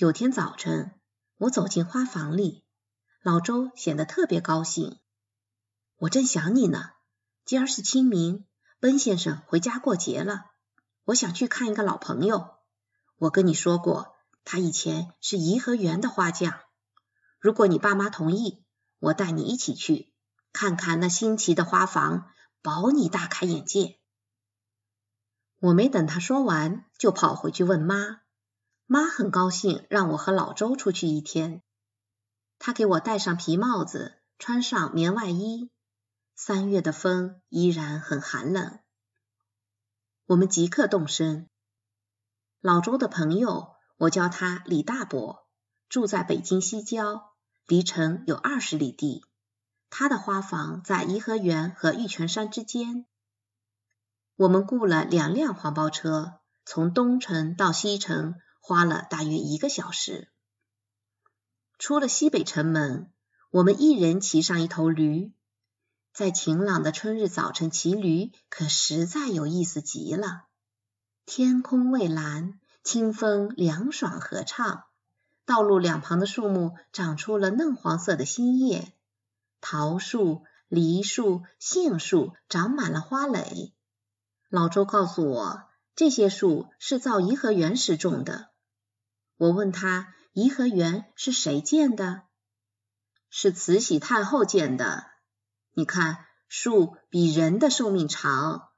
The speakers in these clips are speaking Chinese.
有天早晨，我走进花房里，老周显得特别高兴。我正想你呢，今儿是清明，奔先生回家过节了，我想去看一个老朋友。我跟你说过，他以前是颐和园的花匠。如果你爸妈同意，我带你一起去看看那新奇的花房，保你大开眼界。我没等他说完，就跑回去问妈。妈很高兴让我和老周出去一天，她给我戴上皮帽子，穿上棉外衣。三月的风依然很寒冷，我们即刻动身。老周的朋友，我叫他李大伯，住在北京西郊，离城有二十里地。他的花房在颐和园和玉泉山之间。我们雇了两辆黄包车，从东城到西城花了大约一个小时。出了西北城门，我们一人骑上一头驴。在晴朗的春日早晨骑驴，可实在有意思极了。天空蔚蓝，清风凉爽合唱，道路两旁的树木长出了嫩黄色的新叶，桃树、梨树、杏树长满了花蕾。老周告诉我，这些树是造颐和园时种的。我问他，颐和园是谁建的？是慈禧太后建的。你看，树比人的寿命长。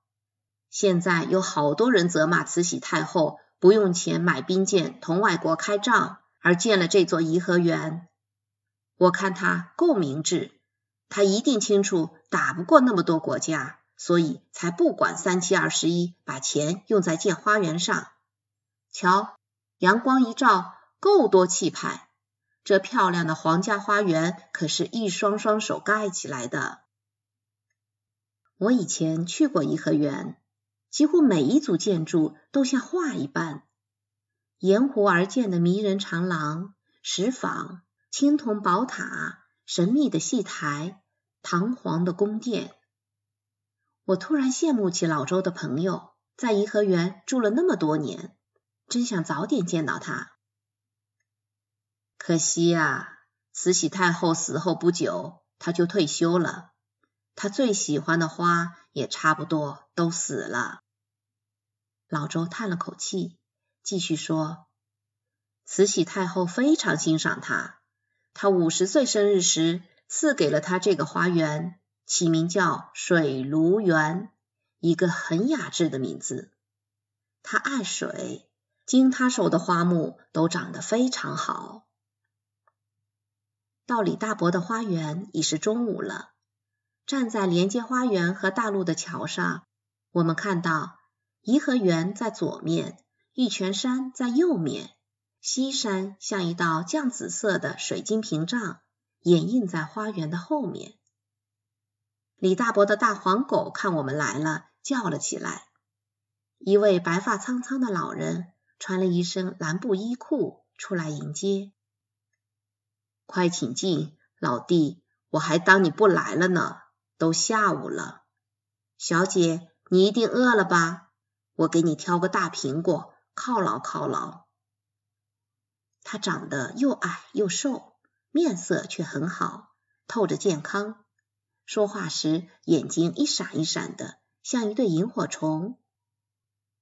现在有好多人责骂慈禧太后不用钱买兵舰同外国开仗，而建了这座颐和园。我看他够明智，他一定清楚打不过那么多国家。所以才不管三七二十一，把钱用在建花园上。瞧，阳光一照，够多气派。这漂亮的皇家花园可是一双双手盖起来的。我以前去过颐和园，几乎每一组建筑都像画一般，沿湖而建的迷人长廊、石坊、青铜宝塔、神秘的戏台、堂皇的宫殿。我突然羡慕起老周的朋友，在颐和园住了那么多年，真想早点见到他。可惜呀，慈禧太后死后不久，他就退休了，他最喜欢的花也差不多都死了。老周叹了口气，继续说：“慈禧太后非常欣赏他，他五十岁生日时赐给了他这个花园。”起名叫水芦园，一个很雅致的名字。他爱水，经他手的花木都长得非常好。到李大伯的花园已是中午了。站在连接花园和大路的桥上，我们看到颐和园在左面，玉泉山在右面，西山像一道绛紫色的水晶屏障，掩映在花园的后面。李大伯的大黄狗看我们来了，叫了起来。一位白发苍苍的老人穿了一身蓝布衣裤出来迎接。快请进，老弟，我还当你不来了呢。都下午了，小姐，你一定饿了吧？我给你挑个大苹果，犒劳犒劳。他长得又矮又瘦，面色却很好，透着健康。说话时眼睛一闪一闪的，像一对萤火虫。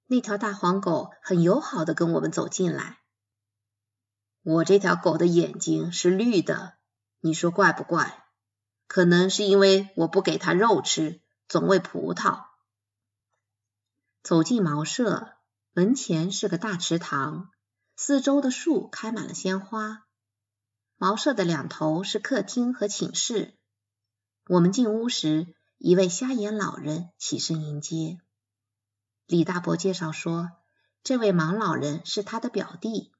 那条大黄狗很友好的跟我们走进来。我这条狗的眼睛是绿的，你说怪不怪？可能是因为我不给它肉吃，总喂葡萄。走进茅舍，门前是个大池塘，四周的树开满了鲜花。茅舍的两头是客厅和寝室。我们进屋时，一位瞎眼老人起身迎接。李大伯介绍说，这位盲老人是他的表弟。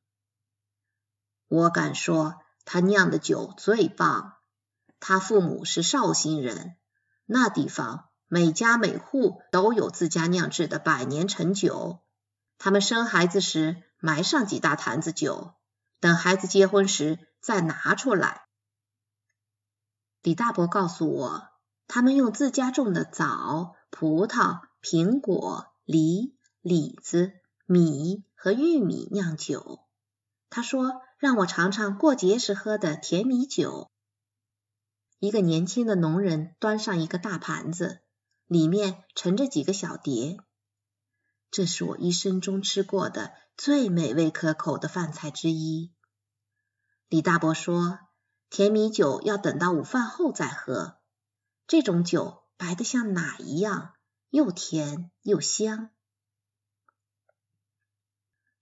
我敢说，他酿的酒最棒。他父母是绍兴人，那地方每家每户都有自家酿制的百年陈酒。他们生孩子时埋上几大坛子酒，等孩子结婚时再拿出来。李大伯告诉我，他们用自家种的枣、葡萄、苹果、梨、李子、米和玉米酿酒。他说，让我尝尝过节时喝的甜米酒。一个年轻的农人端上一个大盘子，里面盛着几个小碟。这是我一生中吃过的最美味可口的饭菜之一。李大伯说，甜米酒要等到午饭后再喝。这种酒白的像奶一样，又甜又香。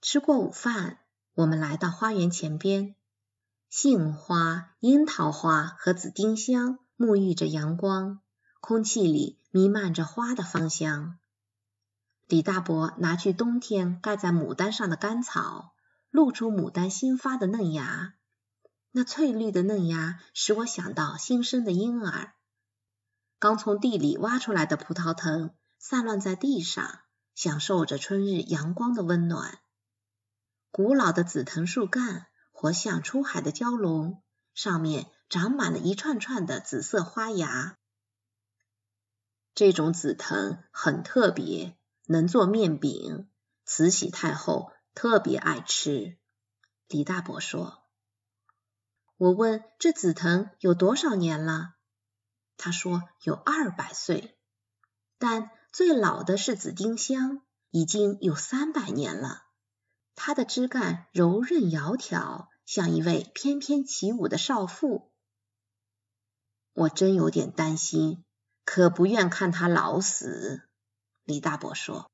吃过午饭，我们来到花园前边，杏花、樱桃花和紫丁香沐浴着阳光，空气里弥漫着花的芳香。李大伯拿去冬天盖在牡丹上的干草，露出牡丹新发的嫩芽。那翠绿的嫩芽使我想到新生的婴儿。刚从地里挖出来的葡萄藤散乱在地上，享受着春日阳光的温暖。古老的紫藤树干活像出海的蛟龙，上面长满了一串串的紫色花芽。这种紫藤很特别，能做面饼，慈禧太后特别爱吃。李大伯说：“我问这紫藤有多少年了？”他说：“有二百岁，但最老的是紫丁香，已经有三百年了。”它的枝干柔韧窈窕，像一位翩翩起舞的少妇。我真有点担心，可不愿看它老死。李大伯说：“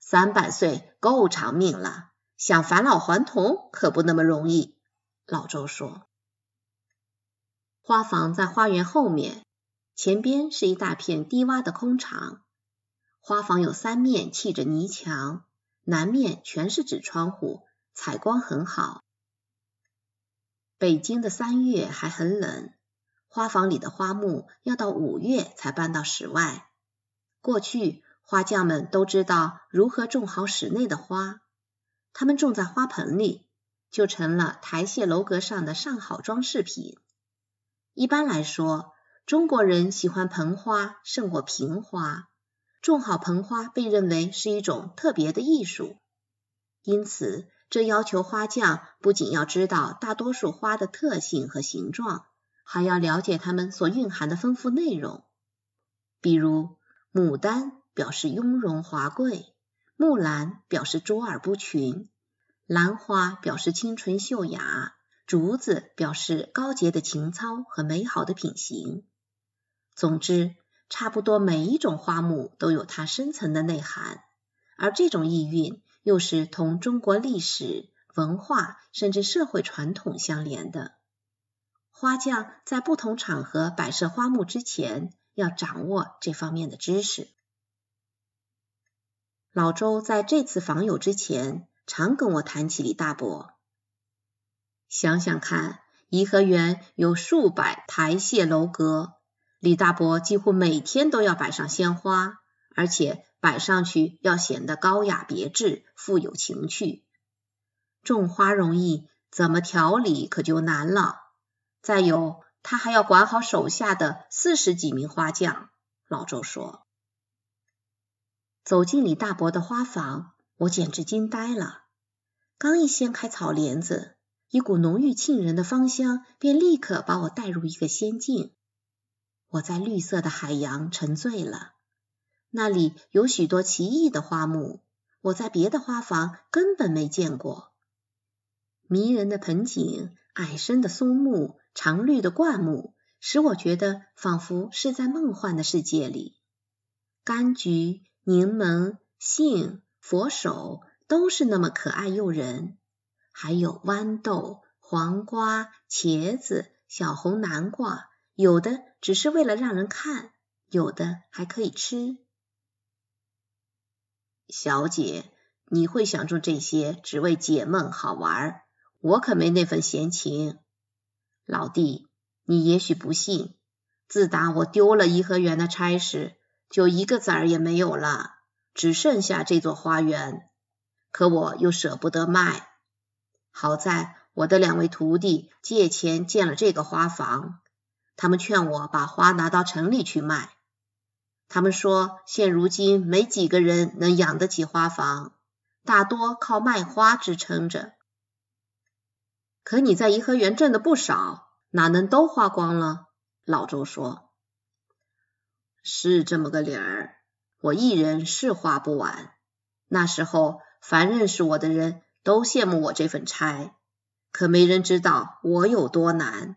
三百岁够长命了，想返老还童可不那么容易。”老周说：“花房在花园后面，前边是一大片低洼的空场。花房有三面砌着泥墙。”南面全是纸窗户，采光很好。北京的三月还很冷，花房里的花木要到五月才搬到室外。过去花匠们都知道如何种好室内的花，他们种在花盆里，就成了台榭楼阁上的上好装饰品。一般来说，中国人喜欢盆花胜过瓶花。种好盆花被认为是一种特别的艺术，因此这要求花匠不仅要知道大多数花的特性和形状，还要了解它们所蕴含的丰富内容。比如，牡丹表示雍容华贵，木兰表示卓尔不群，兰花表示清纯秀雅，竹子表示高洁的情操和美好的品行。总之。差不多每一种花木都有它深层的内涵，而这种意蕴又是同中国历史文化甚至社会传统相连的。花匠在不同场合摆设花木之前，要掌握这方面的知识。老周在这次访友之前，常跟我谈起李大伯。想想看，颐和园有数百台榭楼阁。李大伯几乎每天都要摆上鲜花，而且摆上去要显得高雅别致、富有情趣。种花容易，怎么调理可就难了。再有，他还要管好手下的四十几名花匠。老周说：“走进李大伯的花房，我简直惊呆了。刚一掀开草帘子，一股浓郁沁人的芳香便立刻把我带入一个仙境。”我在绿色的海洋沉醉了，那里有许多奇异的花木，我在别的花房根本没见过。迷人的盆景、矮深的松木、常绿的灌木，使我觉得仿佛是在梦幻的世界里。柑橘、柠檬、杏、佛手都是那么可爱诱人，还有豌豆、黄瓜、茄子、小红南瓜。有的只是为了让人看，有的还可以吃。小姐，你会想种这些只为解闷好玩，我可没那份闲情。老弟，你也许不信，自打我丢了颐和园的差事，就一个子儿也没有了，只剩下这座花园。可我又舍不得卖，好在我的两位徒弟借钱建了这个花房。他们劝我把花拿到城里去卖。他们说，现如今没几个人能养得起花房，大多靠卖花支撑着。可你在颐和园挣的不少，哪能都花光了？老周说：“是这么个理儿，我一人是花不完。那时候，凡认识我的人都羡慕我这份差，可没人知道我有多难。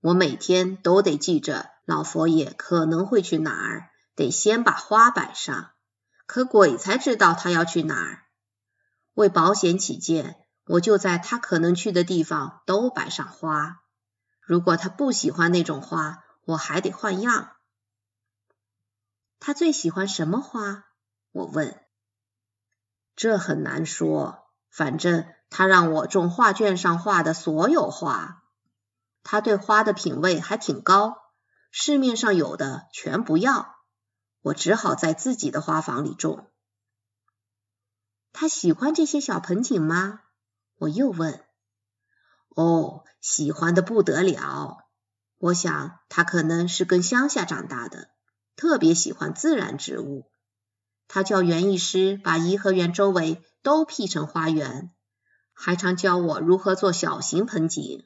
我每天都得记着老佛爷可能会去哪儿，得先把花摆上。可鬼才知道他要去哪儿。为保险起见，我就在他可能去的地方都摆上花。”如果他不喜欢那种花，我还得换样。他最喜欢什么花？我问。这很难说，反正他让我种画卷上画的所有花。他对花的品味还挺高，市面上有的全不要，我只好在自己的花房里种。他喜欢这些小盆景吗？我又问。哦，喜欢的不得了。我想他可能是跟乡下长大的，特别喜欢自然植物。他叫园艺师把颐和园周围都辟成花园，还常教我如何做小型盆景。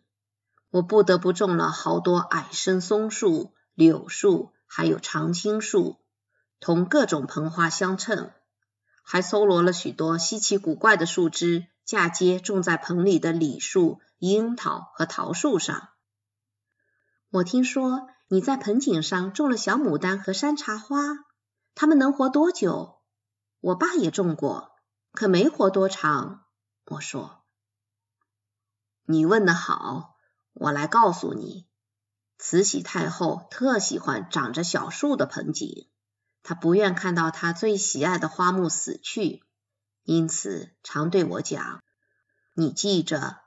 我不得不种了好多矮生松树、柳树，还有常青树，同各种盆花相称。还搜罗了许多稀奇古怪的树枝，嫁接种在盆里的李树。樱桃和桃树上，我听说你在盆景上种了小牡丹和山茶花，它们能活多久？我爸也种过，可没活多长。我说，你问的好，我来告诉你，慈禧太后特喜欢长着小树的盆景，她不愿看到她最喜爱的花木死去，因此常对我讲，你记着。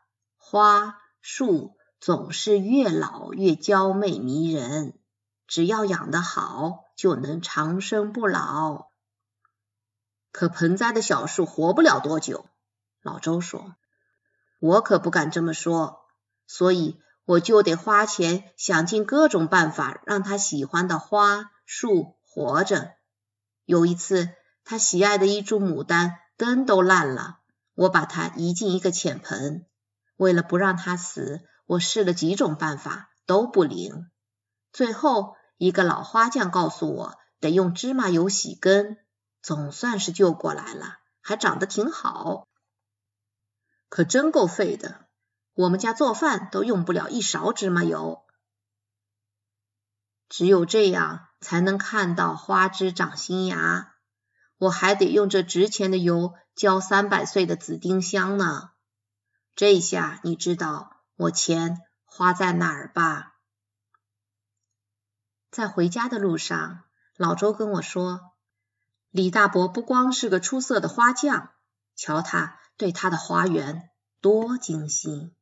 花树总是越老越娇媚迷人，只要养得好，就能长生不老。可盆栽的小树活不了多久，老周说，我可不敢这么说，所以我就得花钱想尽各种办法，让他喜欢的花树活着。有一次，他喜爱的一株牡丹根都烂了，我把它移进一个浅盆。为了不让它死，我试了几种办法都不灵。最后，一个老花匠告诉我，得用芝麻油洗根，总算是救过来了，还长得挺好。可真够费的，我们家做饭都用不了一勺芝麻油。只有这样才能看到花枝长新芽。我还得用这值钱的油浇三百岁的紫丁香呢。这下你知道我钱花在哪儿吧？在回家的路上，老周跟我说，李大伯不光是个出色的花匠，瞧他对他的花园多精心。